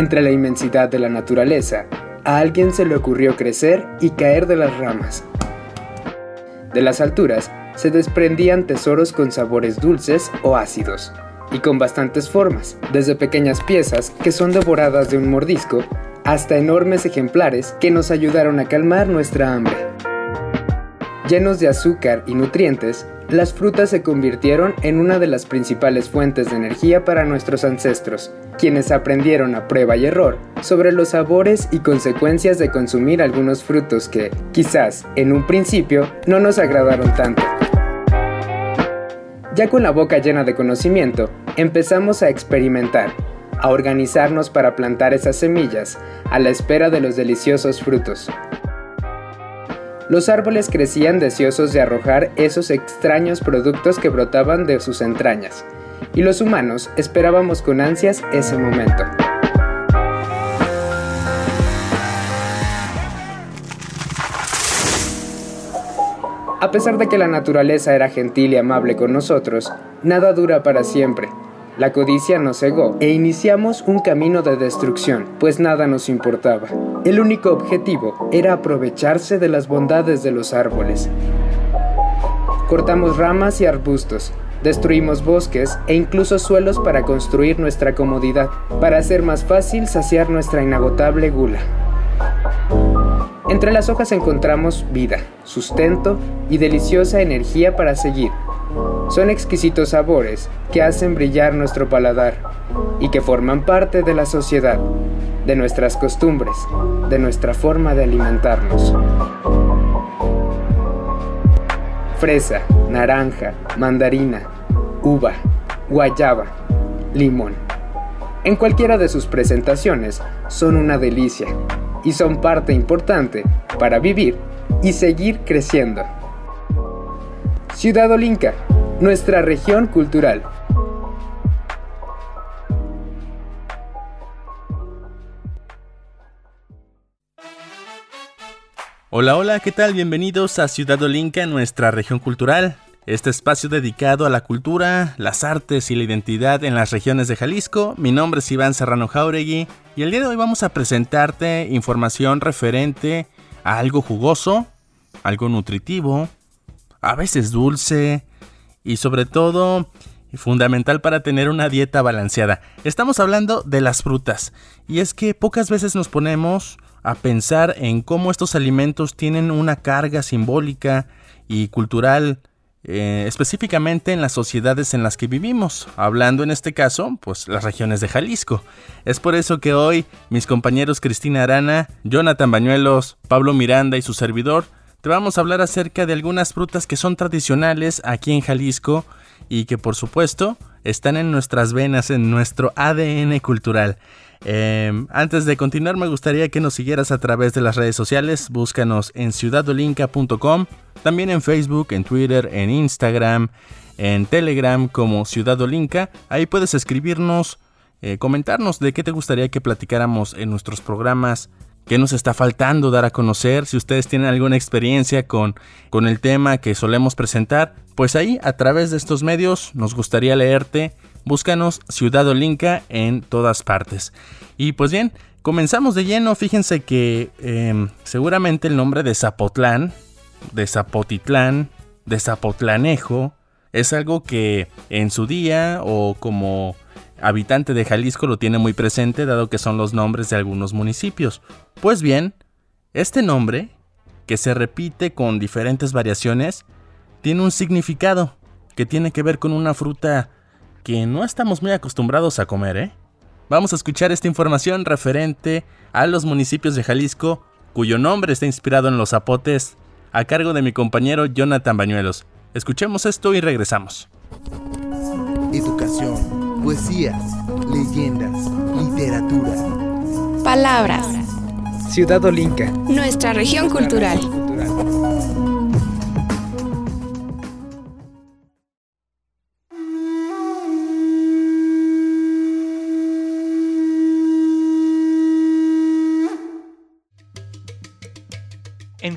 Entre la inmensidad de la naturaleza, a alguien se le ocurrió crecer y caer de las ramas. De las alturas se desprendían tesoros con sabores dulces o ácidos, y con bastantes formas, desde pequeñas piezas que son devoradas de un mordisco, hasta enormes ejemplares que nos ayudaron a calmar nuestra hambre. Llenos de azúcar y nutrientes, las frutas se convirtieron en una de las principales fuentes de energía para nuestros ancestros, quienes aprendieron a prueba y error sobre los sabores y consecuencias de consumir algunos frutos que, quizás, en un principio, no nos agradaron tanto. Ya con la boca llena de conocimiento, empezamos a experimentar, a organizarnos para plantar esas semillas a la espera de los deliciosos frutos. Los árboles crecían deseosos de arrojar esos extraños productos que brotaban de sus entrañas, y los humanos esperábamos con ansias ese momento. A pesar de que la naturaleza era gentil y amable con nosotros, nada dura para siempre. La codicia nos cegó e iniciamos un camino de destrucción, pues nada nos importaba. El único objetivo era aprovecharse de las bondades de los árboles. Cortamos ramas y arbustos, destruimos bosques e incluso suelos para construir nuestra comodidad, para hacer más fácil saciar nuestra inagotable gula. Entre las hojas encontramos vida, sustento y deliciosa energía para seguir. Son exquisitos sabores que hacen brillar nuestro paladar y que forman parte de la sociedad, de nuestras costumbres, de nuestra forma de alimentarnos. Fresa, naranja, mandarina, uva, guayaba, limón. En cualquiera de sus presentaciones son una delicia y son parte importante para vivir y seguir creciendo. Ciudad Olinca, nuestra región cultural. Hola, hola, ¿qué tal? Bienvenidos a Ciudad Olinca, nuestra región cultural. Este espacio dedicado a la cultura, las artes y la identidad en las regiones de Jalisco. Mi nombre es Iván Serrano Jauregui y el día de hoy vamos a presentarte información referente a algo jugoso, algo nutritivo, a veces dulce y sobre todo fundamental para tener una dieta balanceada. Estamos hablando de las frutas y es que pocas veces nos ponemos a pensar en cómo estos alimentos tienen una carga simbólica y cultural eh, específicamente en las sociedades en las que vivimos, hablando en este caso, pues las regiones de Jalisco. Es por eso que hoy mis compañeros Cristina Arana, Jonathan Bañuelos, Pablo Miranda y su servidor te vamos a hablar acerca de algunas frutas que son tradicionales aquí en Jalisco y que por supuesto están en nuestras venas, en nuestro ADN cultural. Eh, antes de continuar me gustaría que nos siguieras a través de las redes sociales, búscanos en ciudadolinca.com, también en Facebook, en Twitter, en Instagram, en Telegram como Ciudad Olinca, ahí puedes escribirnos, eh, comentarnos de qué te gustaría que platicáramos en nuestros programas qué nos está faltando dar a conocer, si ustedes tienen alguna experiencia con, con el tema que solemos presentar, pues ahí a través de estos medios nos gustaría leerte. Búscanos Ciudad Olinca en todas partes. Y pues bien, comenzamos de lleno. Fíjense que eh, seguramente el nombre de Zapotlán, de Zapotitlán, de Zapotlanejo, es algo que en su día o como habitante de Jalisco lo tiene muy presente dado que son los nombres de algunos municipios. Pues bien, este nombre, que se repite con diferentes variaciones, tiene un significado que tiene que ver con una fruta que no estamos muy acostumbrados a comer, ¿eh? Vamos a escuchar esta información referente a los municipios de Jalisco, cuyo nombre está inspirado en los zapotes, a cargo de mi compañero Jonathan Bañuelos. Escuchemos esto y regresamos. Educación, poesías, leyendas, literatura. Palabras. Ciudad Olinca. Nuestra región cultural.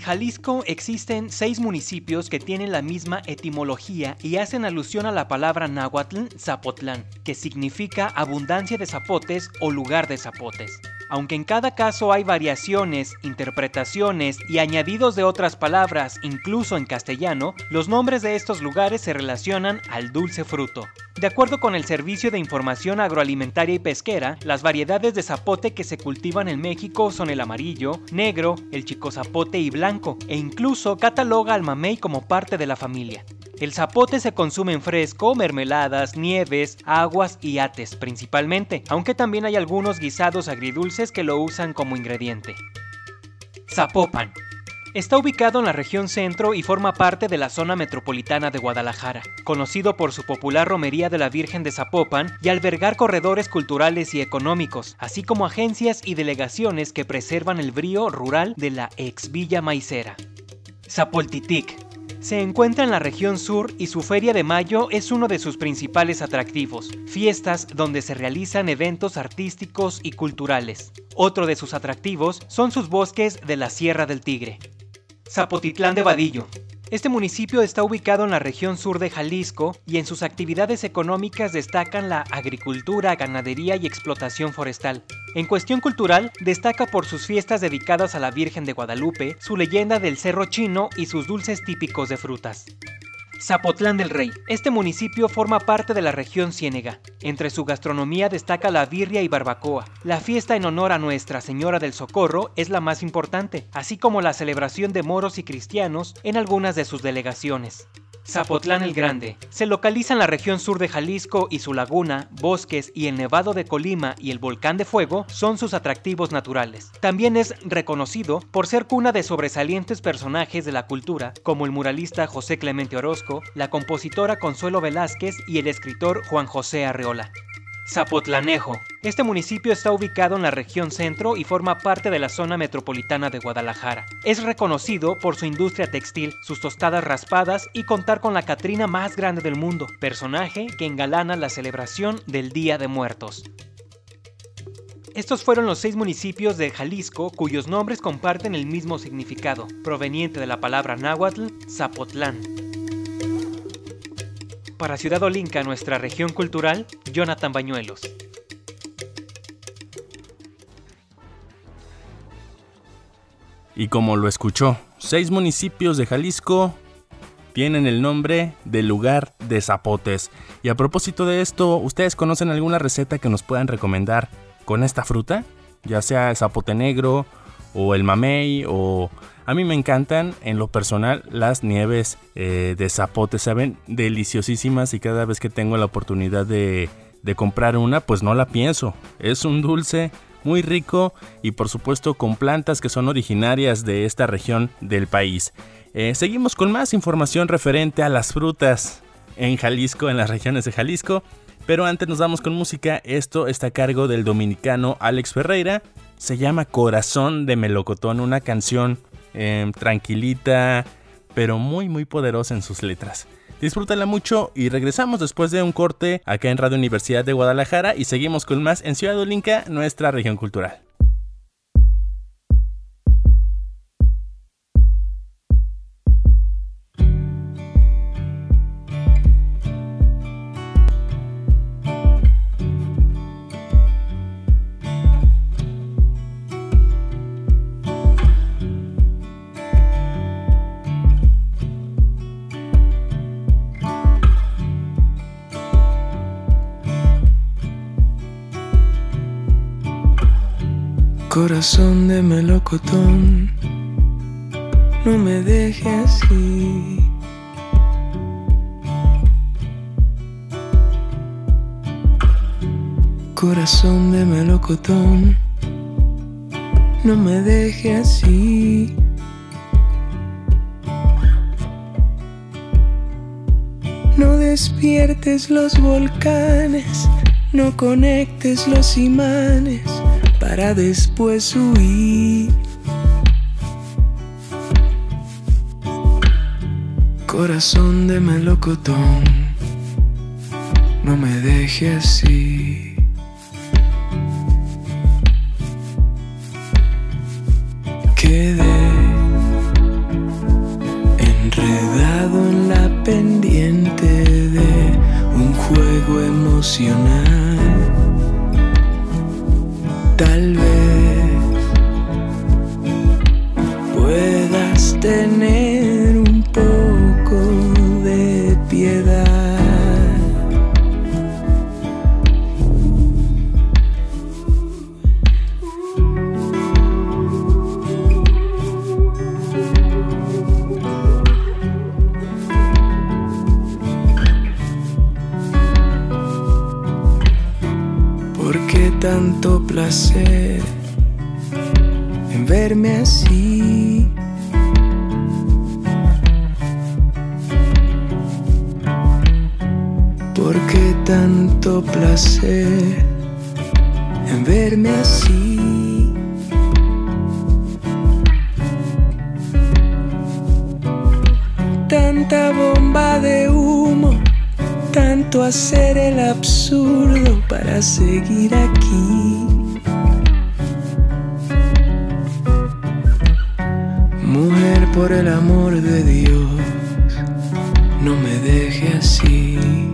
Jalisco existen seis municipios que tienen la misma etimología y hacen alusión a la palabra náhuatl Zapotlán, que significa abundancia de zapotes o lugar de zapotes. Aunque en cada caso hay variaciones, interpretaciones y añadidos de otras palabras, incluso en castellano, los nombres de estos lugares se relacionan al dulce fruto. De acuerdo con el Servicio de Información Agroalimentaria y Pesquera, las variedades de zapote que se cultivan en México son el amarillo, negro, el chico zapote y blanco, e incluso cataloga al mamey como parte de la familia. El zapote se consume en fresco, mermeladas, nieves, aguas y ates principalmente, aunque también hay algunos guisados agridulces que lo usan como ingrediente. Zapopan. Está ubicado en la región centro y forma parte de la zona metropolitana de Guadalajara, conocido por su popular romería de la Virgen de Zapopan y albergar corredores culturales y económicos, así como agencias y delegaciones que preservan el brío rural de la ex Villa Maicera. Zapoltitic. Se encuentra en la región sur y su Feria de Mayo es uno de sus principales atractivos, fiestas donde se realizan eventos artísticos y culturales. Otro de sus atractivos son sus bosques de la Sierra del Tigre. Zapotitlán de Vadillo. Este municipio está ubicado en la región sur de Jalisco y en sus actividades económicas destacan la agricultura, ganadería y explotación forestal. En cuestión cultural, destaca por sus fiestas dedicadas a la Virgen de Guadalupe, su leyenda del Cerro Chino y sus dulces típicos de frutas. Zapotlán del Rey. Este municipio forma parte de la región Ciénega. Entre su gastronomía destaca la birria y barbacoa. La fiesta en honor a Nuestra Señora del Socorro es la más importante, así como la celebración de moros y cristianos en algunas de sus delegaciones. Zapotlán el Grande. Se localiza en la región sur de Jalisco y su laguna, bosques y el Nevado de Colima y el Volcán de Fuego son sus atractivos naturales. También es reconocido por ser cuna de sobresalientes personajes de la cultura, como el muralista José Clemente Orozco, la compositora Consuelo Velázquez y el escritor Juan José Arreola. Zapotlanejo. Este municipio está ubicado en la región centro y forma parte de la zona metropolitana de Guadalajara. Es reconocido por su industria textil, sus tostadas raspadas y contar con la Catrina más grande del mundo, personaje que engalana la celebración del Día de Muertos. Estos fueron los seis municipios de Jalisco cuyos nombres comparten el mismo significado, proveniente de la palabra náhuatl, Zapotlán. Para Ciudad Olinca, nuestra región cultural, Jonathan Bañuelos. Y como lo escuchó, seis municipios de Jalisco tienen el nombre del lugar de zapotes. Y a propósito de esto, ¿ustedes conocen alguna receta que nos puedan recomendar con esta fruta? Ya sea el zapote negro o el mamey o... A mí me encantan en lo personal las nieves eh, de zapote, saben deliciosísimas y cada vez que tengo la oportunidad de, comprar una pues no la pienso. Es un dulce muy rico y por supuesto con plantas que son originarias de esta región del país. Eh, seguimos con más información referente a las frutas en Jalisco, en las regiones de Jalisco. Pero antes nos vamos con música. Esto está a cargo del dominicano Alex Ferreira. Se llama Corazón de Melocotón, una canción eh, tranquilita, pero muy muy poderosa en sus letras. Disfrútala mucho y regresamos después de un corte acá en Radio Universidad de Guadalajara y seguimos con más en Ciudad Olinca, nuestra región cultural. Corazón de melocotón, no me dejes así. Corazón de melocotón, no me dejes así. No despiertes los volcanes No conectes los imanes para después huir. Corazón de melocotón, no me deje así. Quedé enredado en la pendiente de un juego emocional. Verme así? ¿Por qué tanto placer en verme así? Tanta bomba de humo tanto hacer el absurdo para seguir aquí. Por el amor de Dios, no me deje así.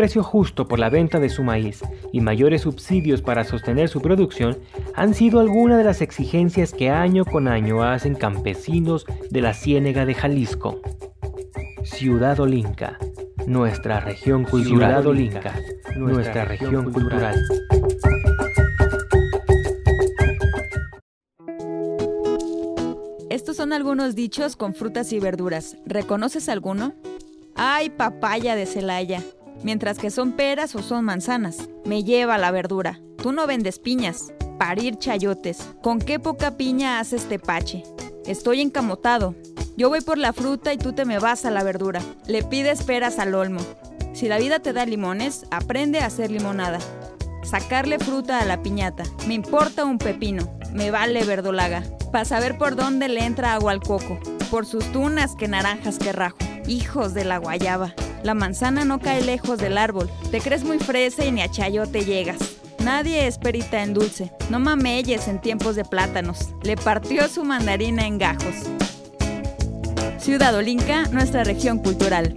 Precio justo por la venta de su maíz y mayores subsidios para sostener su producción han sido algunas de las exigencias que año con año hacen campesinos de la Ciénega de Jalisco. Ciudad Olinca, nuestra región cultural. Ciudad Olinca, nuestra región cultural. Estos son algunos dichos con frutas y verduras. ¿Reconoces alguno? Ay, papaya de Celaya. Mientras que son peras o son manzanas. Me lleva la verdura. Tú no vendes piñas. Parir chayotes. ¿Con qué poca piña haces tepache? Estoy encamotado. Yo voy por la fruta y tú te me vas a la verdura. Le pides peras al olmo. Si la vida te da limones, aprende a hacer limonada. Sacarle fruta a la piñata. Me importa un pepino. Me vale verdolaga. Para saber por dónde le entra agua al coco. Por sus tunas que naranjas que rajo. Hijos de la guayaba. La manzana no cae lejos del árbol. Te crees muy fresa y ni a chayote llegas. Nadie es perita en dulce. No mameyes en tiempos de plátanos. Le partió su mandarina en gajos. Ciudad Olinca, nuestra región cultural.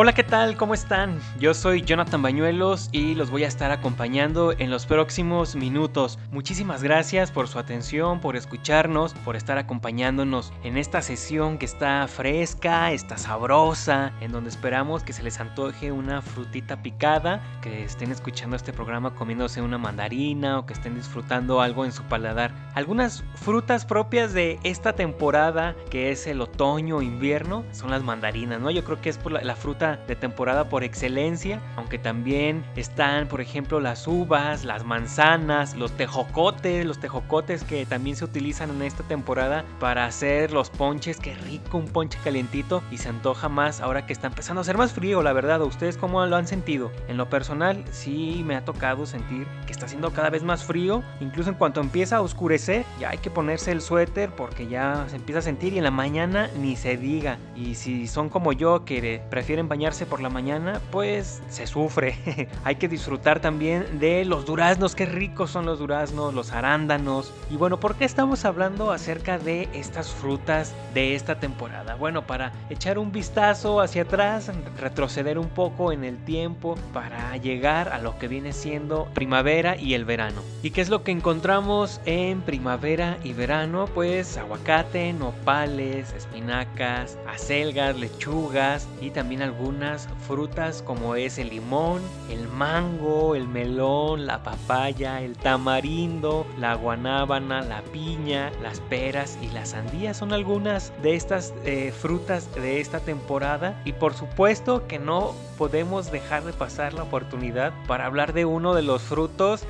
Hola, ¿qué tal? ¿Cómo están? Yo soy Jonathan Bañuelos y los voy a estar acompañando en los próximos minutos. Muchísimas gracias por su atención, por escucharnos, por estar acompañándonos en esta sesión que está fresca, está sabrosa, en donde esperamos que se les antoje una frutita picada, que estén escuchando este programa comiéndose una mandarina o que estén disfrutando algo en su paladar. Algunas frutas propias de esta temporada, que es el otoño invierno, son las mandarinas, ¿no? Yo creo que es por la, la fruta de temporada por excelencia, aunque también están, por ejemplo, las uvas, las manzanas, los tejocotes, los tejocotes que también se utilizan en esta temporada para hacer los ponches, qué rico un ponche calientito y se antoja más ahora que está empezando a ser más frío, la verdad, ¿ustedes cómo lo han sentido? En lo personal, sí me ha tocado sentir que está haciendo cada vez más frío, incluso en cuanto empieza a oscurecer, ya hay que ponerse el suéter porque ya se empieza a sentir y en la mañana ni se diga. Y si son como yo que prefieren bañarse por la mañana, pues se sufre. Hay que disfrutar también de los duraznos, qué ricos son los duraznos, los arándanos. Y bueno, ¿por qué estamos hablando acerca de estas frutas de esta temporada? Bueno, para echar un vistazo hacia atrás, retroceder un poco en el tiempo para llegar a lo que viene siendo primavera y el verano. ¿Y qué es lo que encontramos en primavera y verano? Pues aguacate, nopales, espinacas, acelgas, lechugas y también algunas frutas como es el limón, el mango, el melón, la papaya, el tamarindo, la guanábana, la piña, las peras y las sandías. Son algunas de estas eh, frutas de esta temporada. Y por supuesto que no podemos dejar de pasar la oportunidad para hablar de uno de los frutos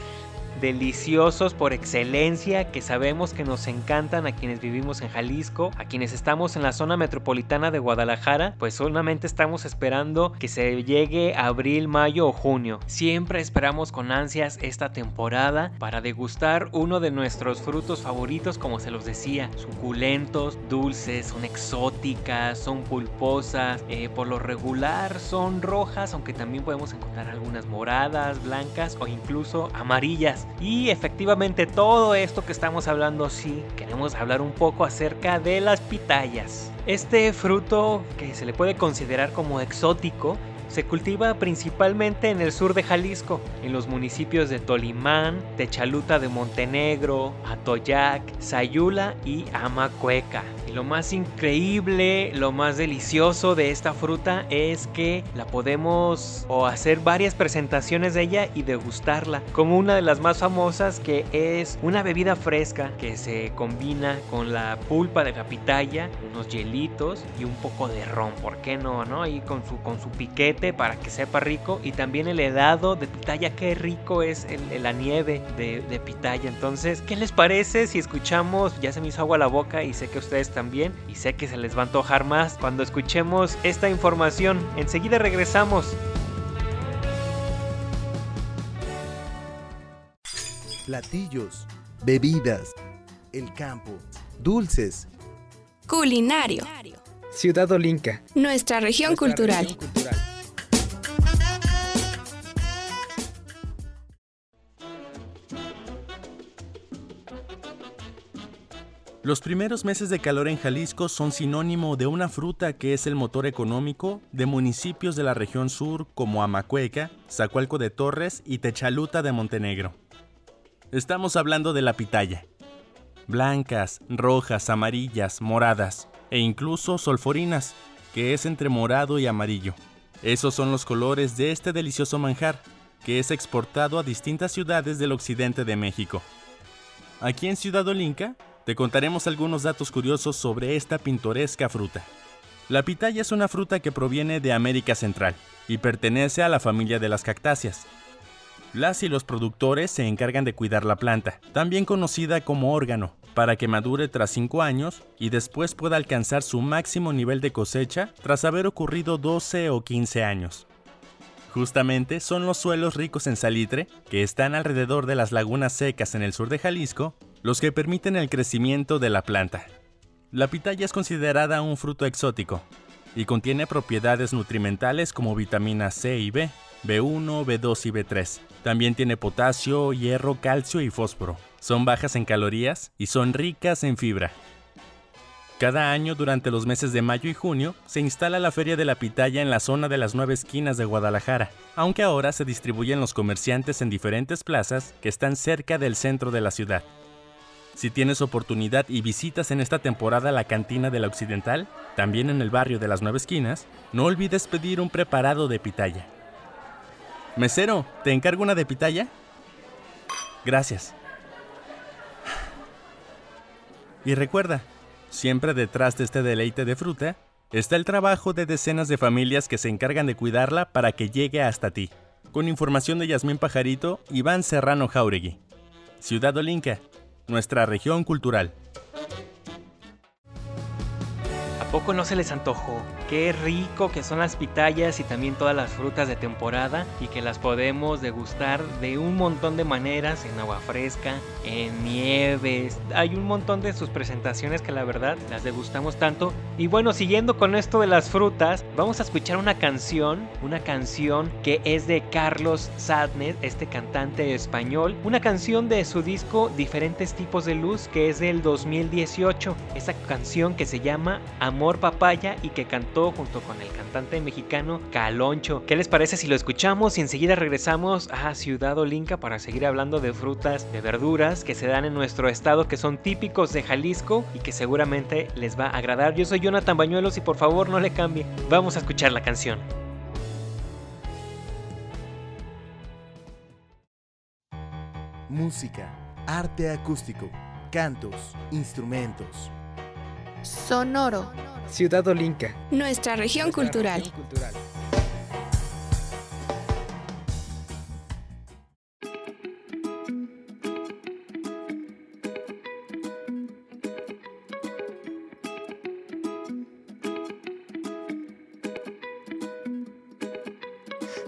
deliciosos por excelencia que sabemos que nos encantan a quienes vivimos en Jalisco, a quienes estamos en la zona metropolitana de Guadalajara, pues solamente estamos esperando que se llegue abril, mayo o junio. Siempre esperamos con ansias esta temporada para degustar uno de nuestros frutos favoritos, como se los decía, suculentos, dulces, son exóticas, son pulposas, eh, por lo regular son rojas, aunque también podemos encontrar algunas moradas, blancas o incluso amarillas. Y efectivamente todo esto que estamos hablando sí, queremos hablar un poco acerca de las pitayas. Este fruto que se le puede considerar como exótico se cultiva principalmente en el sur de Jalisco, en los municipios de Tolimán, Techaluta de Montenegro, Atoyac, Sayula y Amacueca. Y lo más increíble, lo más delicioso de esta fruta es que la podemos o hacer varias presentaciones de ella y degustarla, como una de las más famosas que es una bebida fresca que se combina con la pulpa de la pitaya, unos hielitos y un poco de ron, ¿por qué no? no? Ahí con su, con su piquete para que sepa rico y también el helado de pitaya, qué rico es la nieve de, de pitaya. Entonces, ¿qué les parece si escuchamos? Ya se me hizo agua la boca y sé que ustedes también y sé que se les va a antojar más cuando escuchemos esta información. Enseguida regresamos. Platillos, bebidas, el campo, dulces, Culinario. Ciudad Olinca. Nuestra región nuestra cultural. región cultural. Los primeros meses de calor en Jalisco son sinónimo de una fruta que es el motor económico de municipios de la región sur como Amacueca, Zacualco de Torres y Techaluta de Montenegro. Estamos hablando de la pitaya. Blancas, rojas, amarillas, moradas e incluso solforinas, que es entre morado y amarillo. Esos son los colores de este delicioso manjar, que es exportado a distintas ciudades del occidente de México. Aquí en Ciudad Olinca te contaremos algunos datos curiosos sobre esta pintoresca fruta. La pitaya es una fruta que proviene de América Central y pertenece a la familia de las cactáceas. Las y los productores se encargan de cuidar la planta, también conocida como órgano, para que madure tras 5 años y después pueda alcanzar su máximo nivel de cosecha tras haber ocurrido 12 o 15 años. Justamente son los suelos ricos en salitre, que están alrededor de las lagunas secas en el sur de Jalisco, los que permiten el crecimiento de la planta. La pitaya es considerada un fruto exótico, y contiene propiedades nutrimentales como vitaminas C y B, B1, B2 y B3. También tiene potasio, hierro, calcio y fósforo. Son bajas en calorías y son ricas en fibra. Cada año durante los meses de mayo y junio se instala la Feria de la Pitaya en la zona de las nueve esquinas de Guadalajara, aunque ahora se distribuyen los comerciantes en diferentes plazas que están cerca del centro de la ciudad. Si tienes oportunidad y visitas en esta temporada la cantina de la Occidental, también en el barrio de las nueve esquinas, no olvides pedir un preparado de pitaya. Mesero, ¿te encargo una de pitaya? Gracias. Y recuerda, siempre detrás de este deleite de fruta está el trabajo de decenas de familias que se encargan de cuidarla para que llegue hasta ti. Con información de Yasmín Pajarito, Iván Serrano Jauregui. Ciudad Olinca, nuestra región cultural. ¿A poco no se les antojó? Qué rico que son las pitayas y también todas las frutas de temporada y que las podemos degustar de un montón de maneras, en agua fresca, en nieves. Hay un montón de sus presentaciones que la verdad las degustamos tanto. Y bueno, siguiendo con esto de las frutas, vamos a escuchar una canción, una canción que es de Carlos Sadness, este cantante español, una canción de su disco Diferentes tipos de luz que es del 2018. Esa canción que se llama Amor Papaya y que cantó junto con el cantante mexicano Caloncho. ¿Qué les parece si lo escuchamos y enseguida regresamos a Ciudad Olinca para seguir hablando de frutas, de verduras que se dan en nuestro estado que son típicos de Jalisco y que seguramente les va a agradar? Yo soy Jonathan Bañuelos y por favor no le cambie. Vamos a escuchar la canción. Música, arte acústico, cantos, instrumentos. Sonoro, Ciudad Olinca. nuestra región cultural.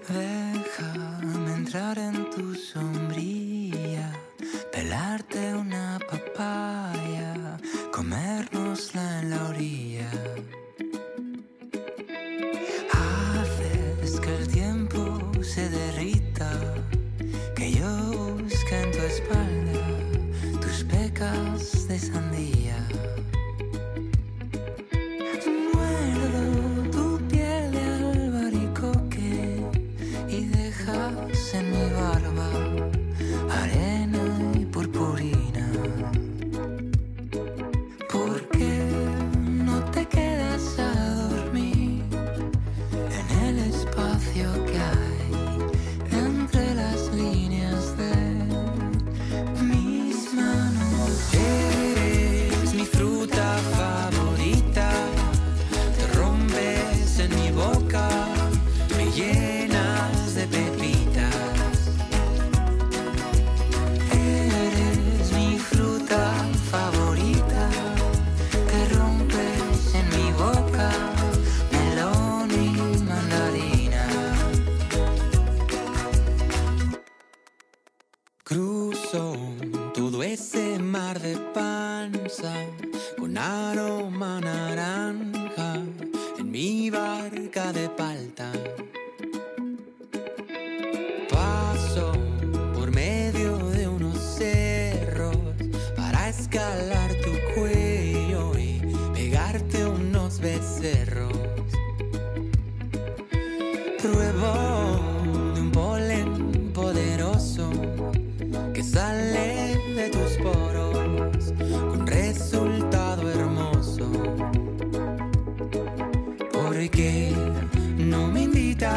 Déjame entrar en tu sombrilla, pelarte una papaya, orilla. Haces que el tiempo se derrita, que yo busque en tu espalda tus pecas de sandía.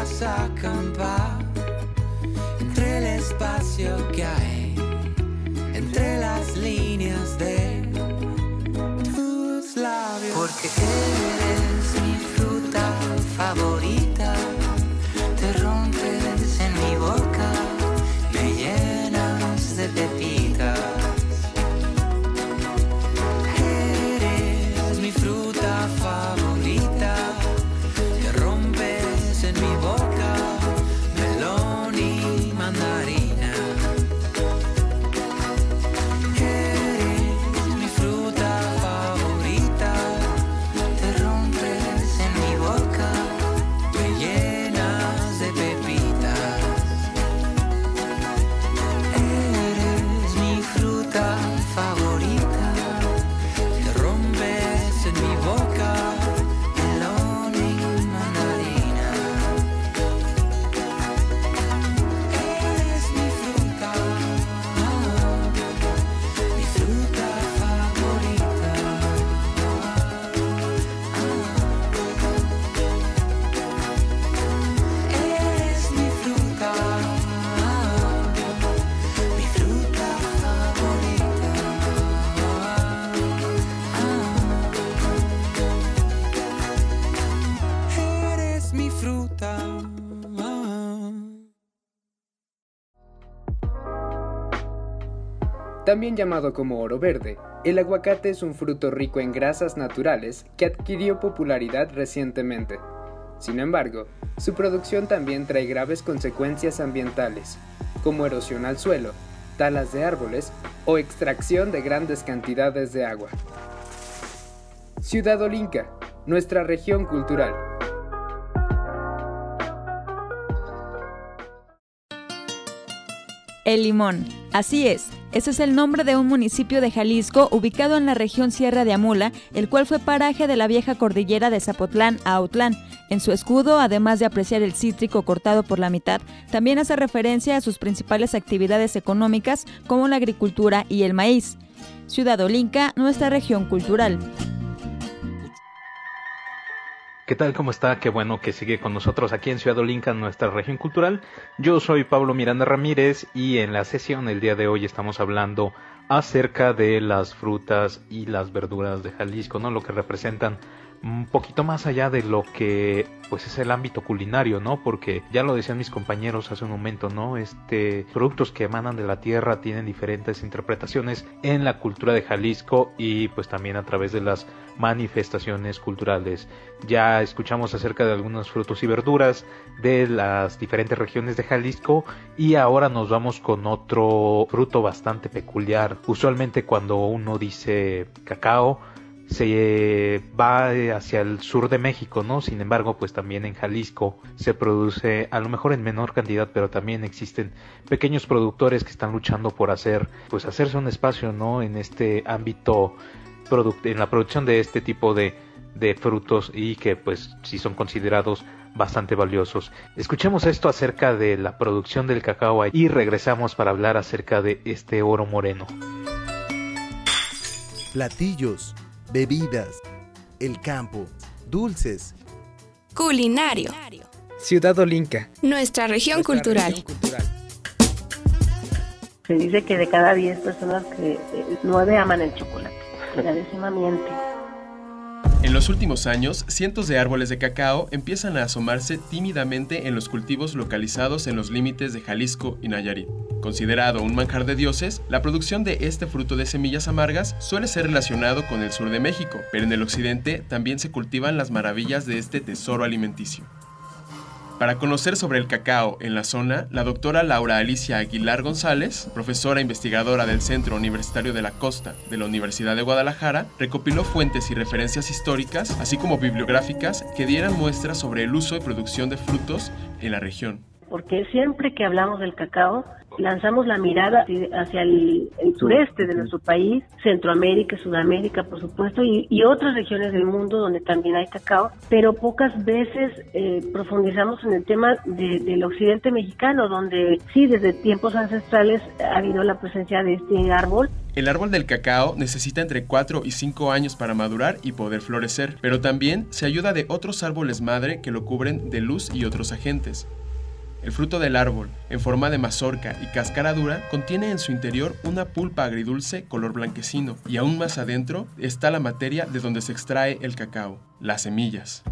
A acampar entre el espacio que hay, entre las líneas de tus labios. Porque eres mi fruta favorita, También llamado como oro verde, el aguacate es un fruto rico en grasas naturales que adquirió popularidad recientemente. Sin embargo, su producción también trae graves consecuencias ambientales, como erosión al suelo, talas de árboles o extracción de grandes cantidades de agua. Ciudad Olinca, nuestra región cultural. El Limón. Así es, ese es el nombre de un municipio de Jalisco ubicado en la región Sierra de Amula, el cual fue paraje de la vieja cordillera de Zapotlán a Autlán. En su escudo, además de apreciar el cítrico cortado por la mitad, también hace referencia a sus principales actividades económicas como la agricultura y el maíz. Ciudad Olinca, nuestra región cultural. ¿Qué tal? ¿Cómo está? Qué bueno que sigue con nosotros aquí en Ciudad Olinca, nuestra región cultural. Yo soy Pablo Miranda Ramírez y en la sesión el día de hoy estamos hablando acerca de las frutas y las verduras de Jalisco, ¿no? Lo que representan un poquito más allá de lo que pues es el ámbito culinario, ¿no? Porque ya lo decían mis compañeros hace un momento, ¿no? Este productos que emanan de la tierra tienen diferentes interpretaciones en la cultura de Jalisco y pues también a través de las manifestaciones culturales. Ya escuchamos acerca de algunos frutos y verduras de las diferentes regiones de Jalisco y ahora nos vamos con otro fruto bastante peculiar. Usualmente cuando uno dice cacao se va hacia el sur de México, ¿no? Sin embargo, pues también en Jalisco se produce, a lo mejor en menor cantidad, pero también existen pequeños productores que están luchando por hacer, pues hacerse un espacio, ¿no? En este ámbito, en la producción de este tipo de, de frutos y que pues sí son considerados bastante valiosos. Escuchemos esto acerca de la producción del cacao y regresamos para hablar acerca de este oro moreno. Platillos, bebidas, el campo, dulces, Culinario. Ciudad Olinca. Nuestra región nuestra cultural. región cultural. Se dice que de cada 10 personas que eh, 9 aman el chocolate. La décima miente. En los últimos años, cientos de árboles de cacao empiezan a asomarse tímidamente en los cultivos localizados en los límites de Jalisco y Nayarit. Considerado un manjar de dioses, la producción de este fruto de semillas amargas suele ser relacionado con el sur de México, pero en el occidente también se cultivan las maravillas de este tesoro alimenticio. Para conocer sobre el cacao en la zona, la doctora Laura Alicia Aguilar González, profesora investigadora del Centro Universitario de la Costa de la Universidad de Guadalajara, recopiló fuentes y referencias históricas, así como bibliográficas, que dieran muestras sobre el uso y producción de frutos en la región. Porque siempre que hablamos del cacao, lanzamos la mirada hacia- el, el sureste de nuestro país, Centroamérica, Sudamérica, por supuesto, y, y otras regiones del mundo donde también hay cacao, pero pocas veces eh, profundizamos en el tema de- del occidente mexicano, donde sí, desde tiempos ancestrales ha habido la presencia de este árbol. El árbol del cacao necesita entre 4 y 5 años para madurar y poder florecer, pero también se ayuda de otros árboles madre que lo cubren de luz y otros agentes. El fruto del árbol, en forma de mazorca y cáscara dura, contiene en su interior una pulpa agridulce color blanquecino y aún más adentro está la materia de donde se extrae el cacao, las semillas.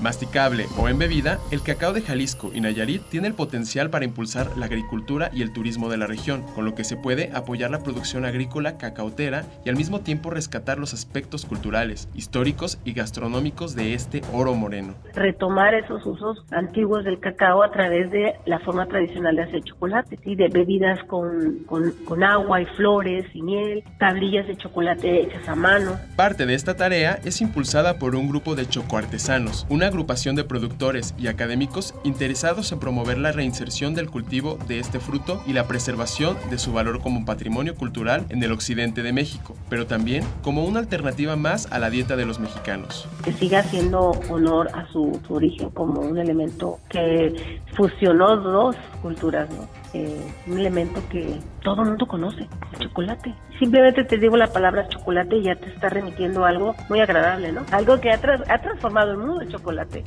Masticable o en bebida, el cacao de Jalisco y Nayarit tiene el potencial para impulsar la agricultura y el turismo de la región, con lo que se puede apoyar la producción agrícola cacautera y al mismo tiempo rescatar los aspectos culturales, históricos y gastronómicos de este oro moreno. retomar esos usos antiguos del cacao a través de la forma tradicional de hacer chocolate, ¿sí? de bebidas con, con, con agua y flores y miel, tablillas de chocolate hechas a mano. Parte de esta tarea es impulsada por un grupo de chocoartesanos, una agrupación de productores y académicos interesados en promover la reinserción del cultivo de este fruto y la preservación de su valor como patrimonio cultural en el occidente de México, pero también como una alternativa más a la dieta de los mexicanos. que siga haciendo honor a su, origen como un elemento que fusionó dos culturas, ¿no? Eh, un elemento que todo el mundo conoce, el chocolate. Simplemente te digo la palabra chocolate y ya te está remitiendo a algo muy agradable, ¿no? Algo que ha, tras- ha transformado el mundo, el chocolate.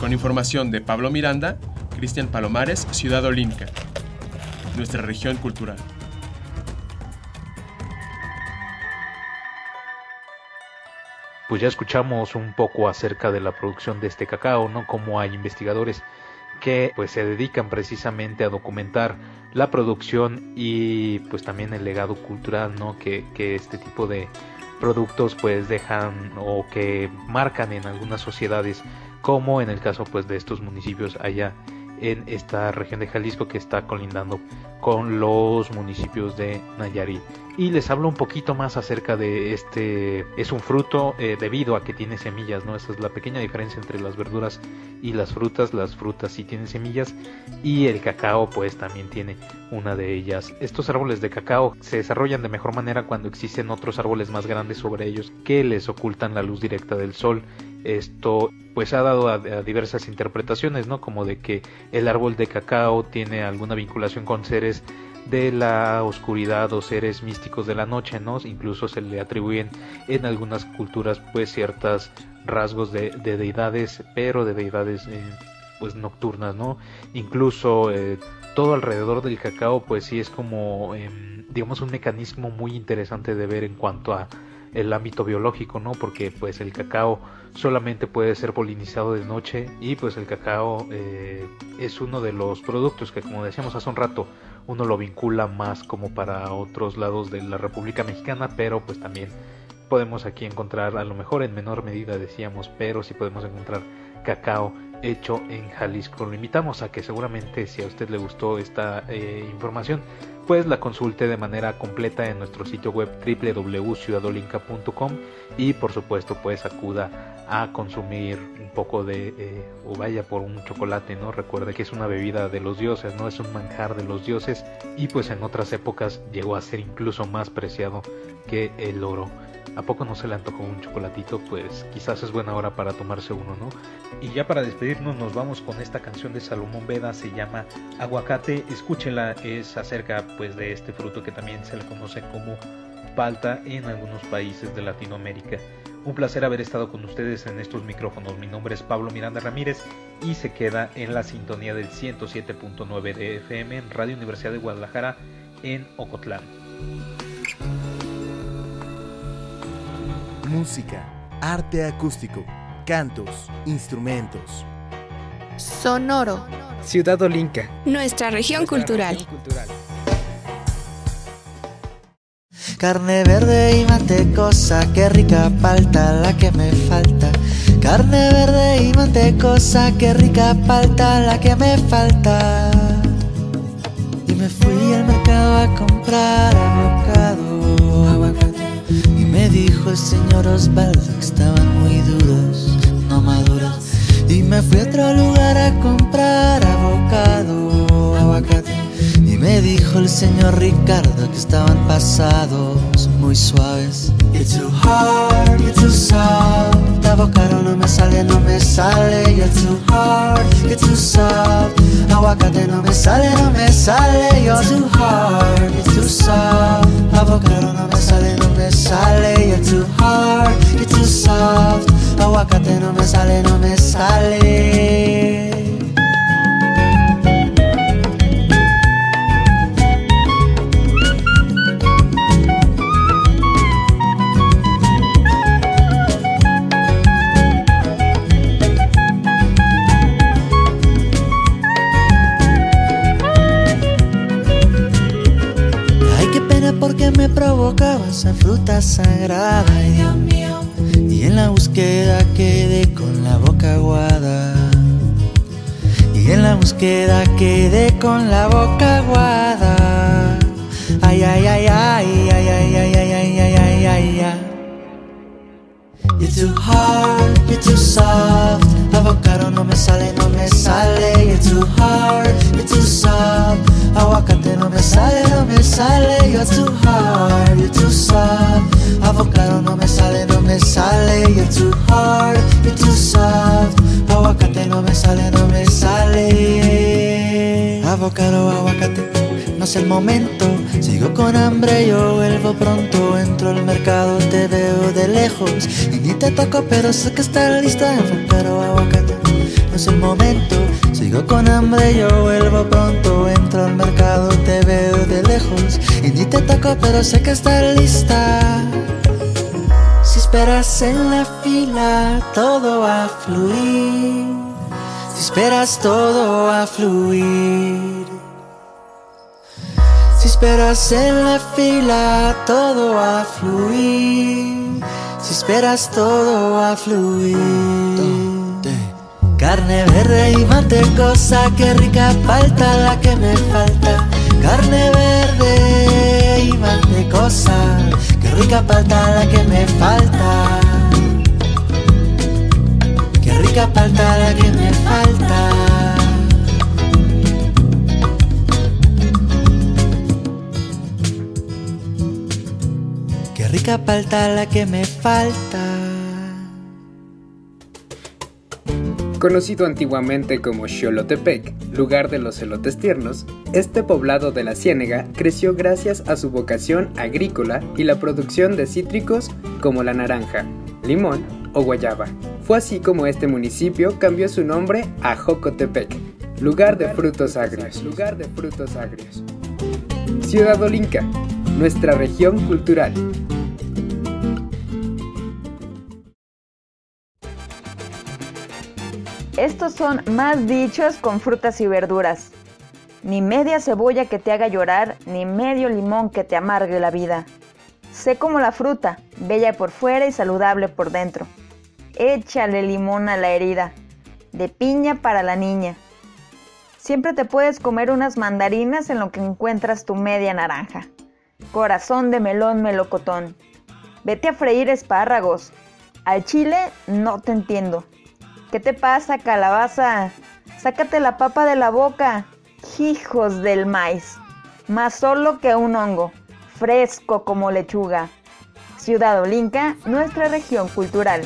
Con información de Pablo Miranda, Cristian Palomares, Ciudad Olinca, nuestra región cultural. Pues ya escuchamos un poco acerca de la producción de este cacao, ¿no? Como hay investigadores que pues se dedican precisamente a documentar la producción y pues también el legado cultural ¿no? que, este tipo de productos pues dejan o que marcan en algunas sociedades como en el caso pues de estos municipios allá en esta región de Jalisco que está colindando con los municipios de Nayarit. Y les hablo un poquito más acerca de este, es un fruto eh, debido a que tiene semillas, ¿no? Esa es la pequeña diferencia entre las verduras y las frutas. Las frutas sí tienen semillas y el cacao pues también tiene una de ellas. Estos árboles de cacao se desarrollan de mejor manera cuando existen otros árboles más grandes sobre ellos que les ocultan la luz directa del sol esto pues ha dado a, diversas interpretaciones, ¿no? Como de que el árbol de cacao tiene alguna vinculación con seres de la oscuridad o seres místicos de la noche, ¿no? Incluso se le atribuyen en algunas culturas pues ciertos rasgos de, deidades, pero de deidades eh, pues nocturnas, ¿no? Incluso eh, todo alrededor del cacao pues sí es como em, digamos un mecanismo muy interesante de ver en cuanto a el ámbito biológico, ¿no? Porque pues el cacao solamente puede ser polinizado de noche y pues el cacao eh, es uno de los productos que como decíamos hace un rato uno lo vincula más como para otros lados de la República Mexicana, pero pues también podemos aquí encontrar a lo mejor en menor medida decíamos, pero sí podemos encontrar cacao hecho en Jalisco. Lo invitamos a que seguramente si a usted le gustó esta eh, información pues la consulte de manera completa en nuestro sitio web www.ciudadolinca.com y por supuesto pues acuda a consumir un poco de eh, o vaya por un chocolate no recuerde que es una bebida de los dioses no es un manjar de los dioses y pues en otras épocas llegó a ser incluso más preciado que el oro ¿A poco no se le antojó un chocolatito? Pues quizás es buena hora para tomarse uno, ¿no? Y ya para despedirnos nos vamos con esta canción de Salomón Veda, se llama Aguacate, escúchela, es acerca pues de este fruto que también se le conoce como palta en algunos países de Latinoamérica. Un placer haber estado con ustedes en estos micrófonos. Mi nombre es Pablo Miranda Ramírez y se queda en la sintonía del 107.9 de FM en Radio Universidad de Guadalajara en Ocotlán. Música, arte acústico, cantos, instrumentos. Sonoro. Ciudad Olinca. Nuestra región cultural. Carne verde y mantecosa, qué rica palta la que me falta. Carne verde y mantecosa, qué rica palta la que me falta. Y me fui al mercado a comprar aguacate me dijo el señor Osvaldo que estaban muy duros, no maduros. Y me fui a otro lugar a comprar avocado, aguacate. Y me dijo el señor Ricardo que estaban pasados, muy suaves. You're too hard, you're too soft. Avocado no me sale, no me sale. You're too hard, you're too soft. Aguacate no me sale, no me sale. You're too hard, you're too soft. Avocado no me sale, no me sale. You're too hard, you're too soft. Aguacate no me sale, no me sale. Fruta sagrada. Ay, Dios mío. Y en la búsqueda quedé con la boca aguada. Y en la búsqueda quedé con la boca aguada. Ay, ay, ay, ay, ay, ay, ay, ay, ay, ay, ay, ay, ay. You're too hard, you're too soft. No me sale, no me sale. You're too hard, you're too soft. Aguacate no me sale, no me sale. You're too hard, you're too soft. Avocado no me sale, no me sale. You're too hard, you're too soft. Aguacate no me sale, no me sale. Avocado, aguacate, no es el momento. Sigo con hambre, yo vuelvo pronto. Entro al mercado, te veo de lejos. Y ni te toco, pero sé que está lista. Avocado, aguacate, es el momento. Sigo con hambre, yo vuelvo pronto. Entro al mercado, te veo de lejos. Y ni te toco, pero sé que está lista. Si esperas en la fila, todo va a fluir. Si esperas todo a fluir. Si esperas en la fila todo a fluir. Si esperas todo a fluir. Carne verde y mantecosa, qué rica falta la que me falta. Carne verde y mantecosa, qué rica falta la que me falta. Qué rica falta la que me falta. Qué rica falta la que me falta. Conocido antiguamente como Xolotepec, lugar de los elotes tiernos, este poblado de la Ciénega creció gracias a su vocación agrícola y la producción de cítricos como la naranja, limón o guayaba. Fue así como este municipio cambió su nombre a Jocotepec, lugar de frutos agrios. Lugar de frutos agrios. Ciudad Olinca, nuestra región cultural. Estos son más dichos con frutas y verduras. Ni media cebolla que te haga llorar, ni medio limón que te amargue la vida. Sé como la fruta, bella por fuera y saludable por dentro. Échale limón a la herida, de piña para la niña. Siempre te puedes comer unas mandarinas en lo que encuentras tu media naranja. Corazón de melón melocotón. Vete a freír espárragos. Al chile no te entiendo. ¿Qué te pasa, calabaza? Sácate la papa de la boca. Hijos del maíz. Más solo que un hongo. Fresco como lechuga. Ciudad Olinca, nuestra región cultural.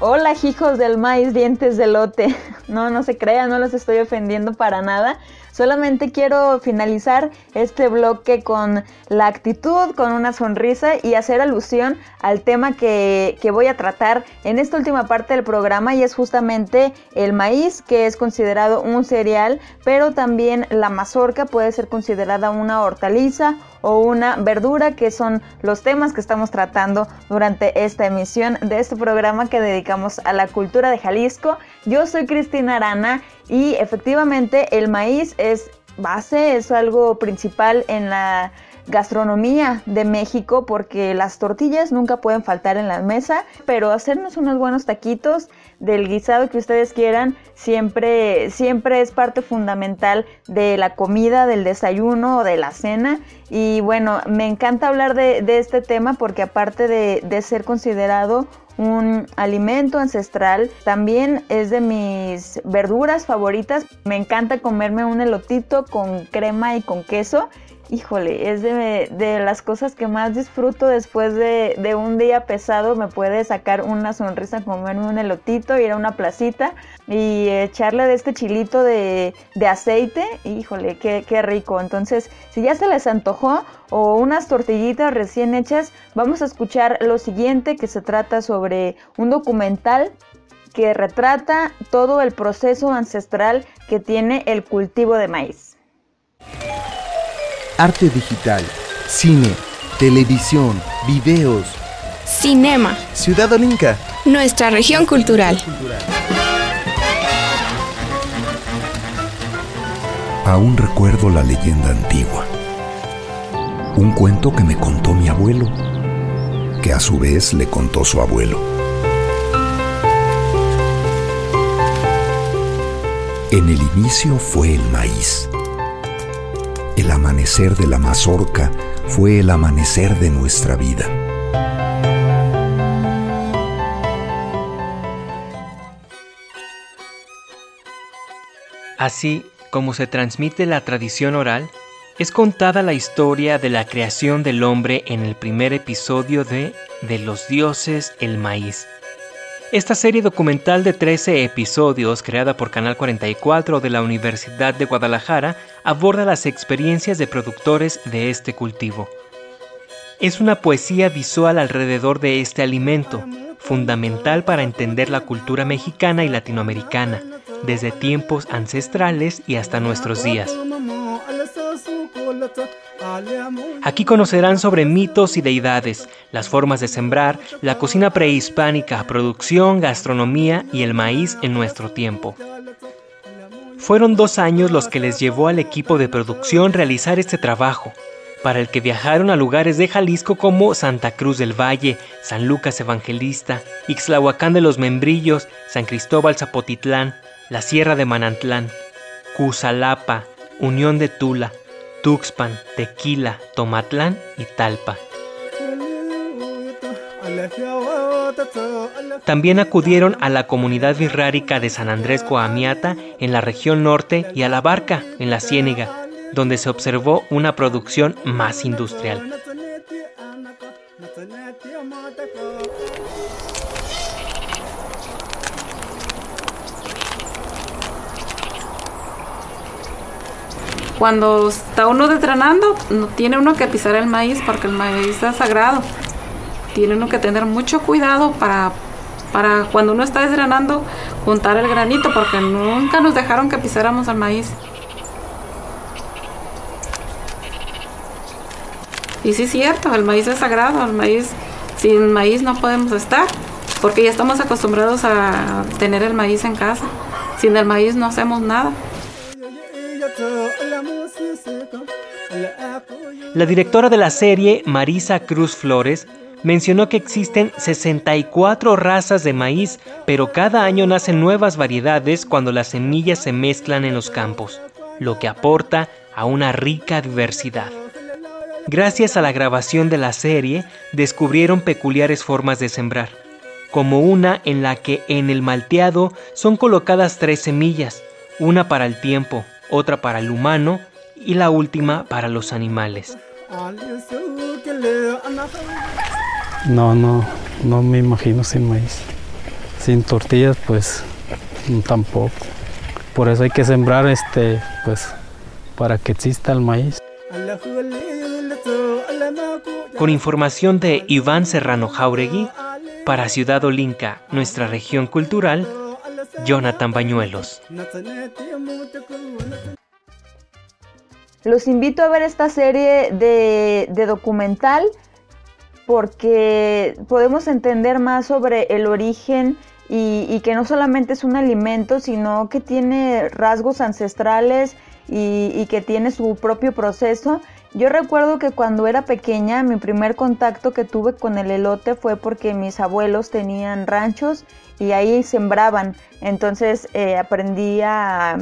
Hola, hijos del maíz, dientes de lote. No, no se crean, no los estoy ofendiendo para nada. Solamente quiero finalizar este bloque con la actitud, con una sonrisa y hacer alusión al tema que, que, voy a tratar en esta última parte del programa y es justamente el maíz, que es considerado un cereal, pero también la mazorca puede ser considerada una hortaliza o una verdura, que son los temas que estamos tratando durante esta emisión de este programa que dedicamos a la cultura de Jalisco. Yo soy Cristina Arana y efectivamente el maíz es base, es algo principal en la gastronomía de México porque las tortillas nunca pueden faltar en la mesa, pero hacernos unos buenos taquitos del guisado que ustedes quieran siempre, siempre es parte fundamental de la comida, del desayuno o de la cena. Y bueno, me encanta hablar de, este tema porque aparte de, de ser considerado un alimento ancestral. También es de mis verduras favoritas. Me encanta comerme un elotito con crema y con queso híjole, es de, las cosas que más disfruto después de, un día pesado. Me puede sacar una sonrisa, comerme un elotito, ir a una placita y echarle de este chilito de, de aceite. Híjole, qué, qué rico. Entonces, si ya se les antojó o unas tortillitas recién hechas, vamos a escuchar lo siguiente que se trata sobre un documental que retrata todo el proceso ancestral que tiene el cultivo de maíz arte digital, cine, televisión, videos. Cinema. Ciudad Olinca. Nuestra región cultural. Aún recuerdo la leyenda antigua. Un cuento que me contó mi abuelo, que a su vez le contó su abuelo. En el inicio fue el maíz el amanecer de la mazorca fue el amanecer de nuestra vida. Así como se transmite la tradición oral, es contada la historia de la creación del hombre en el primer episodio de De los dioses el maíz, esta serie documental de 13 episodios, creada por Canal 44 de la Universidad de Guadalajara, aborda las experiencias de productores de este cultivo. Es una poesía visual alrededor de este alimento, fundamental para entender la cultura mexicana y latinoamericana, desde tiempos ancestrales y hasta nuestros días. Aquí conocerán sobre mitos y deidades, las formas de sembrar, la cocina prehispánica, producción, gastronomía y el maíz en nuestro tiempo. Fueron dos años los que les llevó al equipo de producción realizar este trabajo, para el que viajaron a lugares de Jalisco como Santa Cruz del Valle, San Lucas Evangelista, Ixtlahuacán de los Membrillos, San Cristóbal Zapotitlán, la Sierra de Manantlán, Cusalapa, Unión de Tula, Tuxpan, Tequila, Tomatlán y Talpa. También acudieron a la comunidad birrárica de San Andrés Coamiata en la región norte y a la Barca en la Ciénega, donde se observó una producción más industrial. Cuando está uno desgranando, no tiene uno que pisar el maíz porque el maíz es sagrado. Tiene uno que tener mucho cuidado para, para cuando uno está desgranando juntar el granito porque nunca nos dejaron que pisáramos el maíz. Y sí es cierto, el maíz es sagrado, el maíz, sin maíz no podemos estar, porque ya estamos acostumbrados a tener el maíz en casa. Sin el maíz no hacemos nada. La directora de la serie, Marisa Cruz Flores, mencionó que existen 64 razas de maíz, pero cada año nacen nuevas variedades cuando las semillas se mezclan en los campos, lo que aporta a una rica diversidad. Gracias a la grabación de la serie, descubrieron peculiares formas de sembrar, como una en la que en el malteado son colocadas tres semillas, una para el tiempo, otra para el humano y la última para los animales. No, no, no me imagino sin maíz. Sin tortillas, pues tampoco. Por eso hay que sembrar este, pues, para que exista el maíz. Con información de Iván Serrano Jauregui, para Ciudad Olinca, nuestra región cultural, Jonathan Bañuelos. Los invito a ver esta serie de, documental porque podemos entender más sobre el origen y, que no solamente es un alimento, sino que tiene rasgos ancestrales y, que tiene su propio proceso. Yo recuerdo que cuando era pequeña mi primer contacto que tuve con el elote fue porque mis abuelos tenían ranchos y ahí sembraban. Entonces eh, aprendí a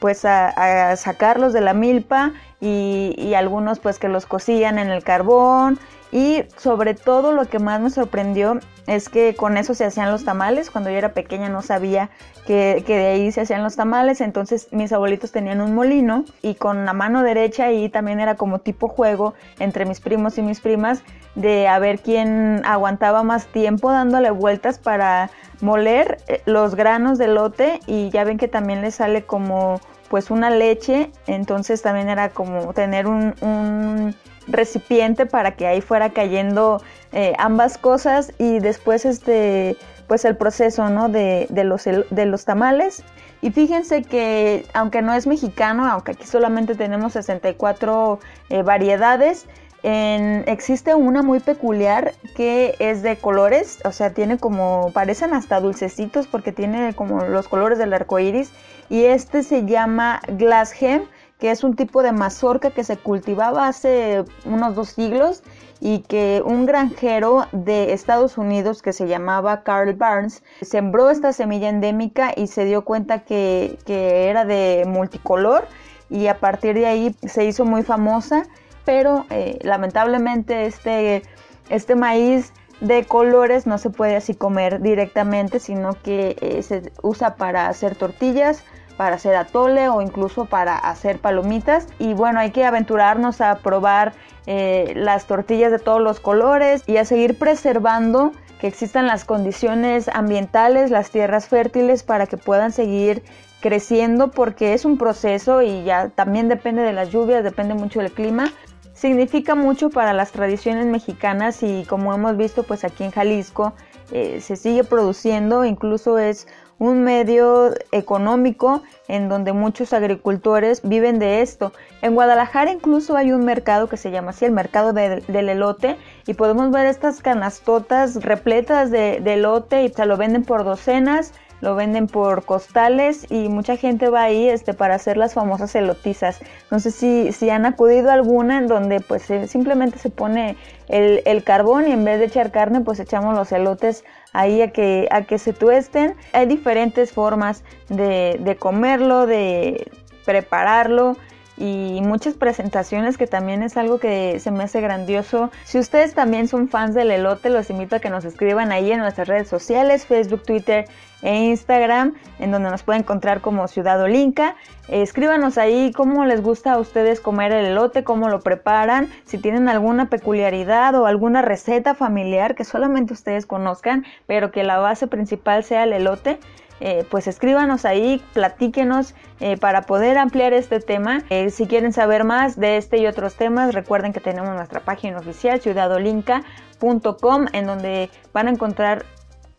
pues a, sacarlos de la milpa y, y algunos pues que los cocían en el carbón y sobre todo lo que más me sorprendió es que con eso se hacían los tamales. Cuando yo era pequeña no sabía que, que, de ahí se hacían los tamales. Entonces mis abuelitos tenían un molino y con la mano derecha ahí también era como tipo juego entre mis primos y mis primas de a ver quién aguantaba más tiempo dándole vueltas para moler eh, los granos de lote y ya ven que también le sale como pues una leche. Entonces también era como tener un, un recipiente para que ahí fuera cayendo eh, ambas cosas y después este pues el proceso ¿no? de, de, los, de los tamales y fíjense que aunque no es mexicano aunque aquí solamente tenemos 64 eh, variedades existe una muy peculiar que es de colores, o sea, tiene como, parecen hasta dulcecitos porque tiene como los colores del arco iris. Y este se llama Glass Gem que es un tipo de mazorca que se cultivaba hace unos dos siglos y que un granjero de Estados Unidos que se llamaba Carl Barnes sembró esta semilla endémica y se dio cuenta que, que era de multicolor y a partir de ahí se hizo muy famosa, pero eh, lamentablemente este, este maíz de colores no se puede así comer directamente, sino que eh, se usa para hacer tortillas, para hacer atole o incluso para hacer palomitas. Y bueno, hay que aventurarnos a probar eh, las tortillas de todos los colores y a seguir preservando que existan las condiciones ambientales, las tierras fértiles para que puedan seguir creciendo porque es un proceso y ya también depende de las lluvias, depende mucho del clima. Significa mucho para las tradiciones mexicanas y como hemos visto pues aquí en Jalisco eh, se sigue produciendo, incluso es un medio económico en donde muchos agricultores viven de esto. En Guadalajara incluso hay un mercado que se llama así, el mercado del elote, y podemos ver estas canastotas repletas de, de elote y se lo venden por docenas lo venden por costales y mucha gente va ahí este, para hacer las famosas elotizas. No sé si, si han acudido a alguna en donde pues simplemente se pone el, carbón y en vez de echar carne pues echamos los elotes ahí a que, a que se tuesten. Hay diferentes formas de, de comerlo, de prepararlo y muchas presentaciones que también es algo que se me hace grandioso. Si ustedes también son fans del elote, los invito a que nos escriban ahí en nuestras redes sociales, Facebook, Twitter e Instagram, en donde nos pueden encontrar como Ciudad Olinca. escríbanos ahí cómo les gusta a ustedes comer el elote, cómo lo preparan, si tienen alguna peculiaridad o alguna receta familiar que solamente ustedes conozcan, pero que la base principal sea el elote. Eh, pues escríbanos ahí, platíquenos eh, para poder ampliar este tema. Eh, si quieren saber más de este y otros temas, recuerden que tenemos nuestra página oficial ciudadolinca.com en donde van a encontrar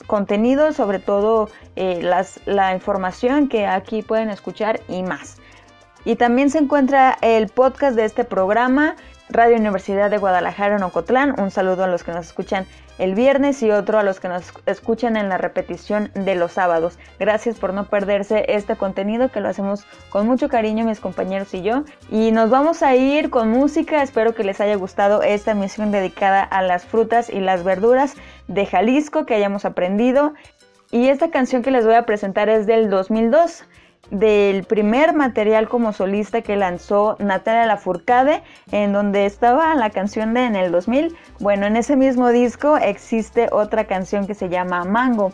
contenido, sobre todo la información que aquí pueden escuchar y más. Y también se encuentra el podcast de este programa, Radio Universidad de Guadalajara en Ocotlán. Un saludo a los que nos escuchan el viernes y otro a los que nos escuchan en la repetición de los sábados. Gracias por no perderse este contenido que lo hacemos con mucho cariño mis compañeros y yo. Y nos vamos a ir con música. Espero que les haya gustado esta emisión dedicada a las frutas y las verduras de Jalisco que hayamos aprendido. Y esta canción que les voy a presentar es del 2002 del primer material como solista que lanzó Natalia Lafourcade, en donde estaba la canción de En el 2000. Bueno, en ese mismo disco existe otra canción que se llama Mango.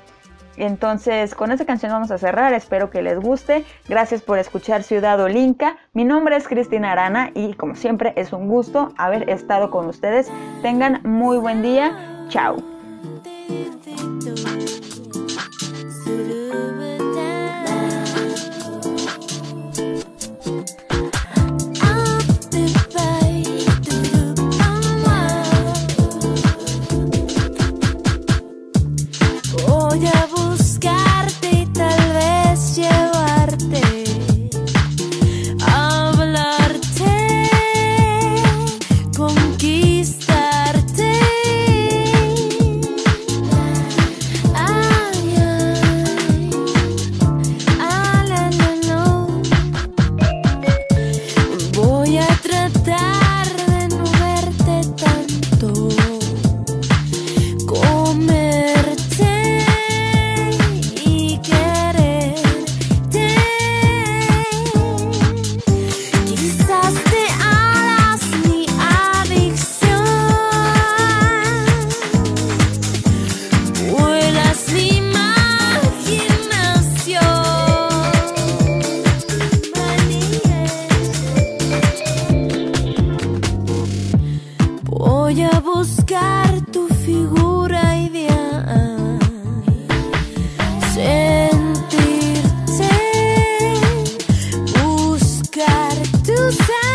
Entonces, con esta canción vamos a cerrar, espero que les guste. Gracias por escuchar Ciudad Olinca. Mi nombre es Cristina Arana y como siempre es un gusto haber estado con ustedes. Tengan muy buen día. Chao. you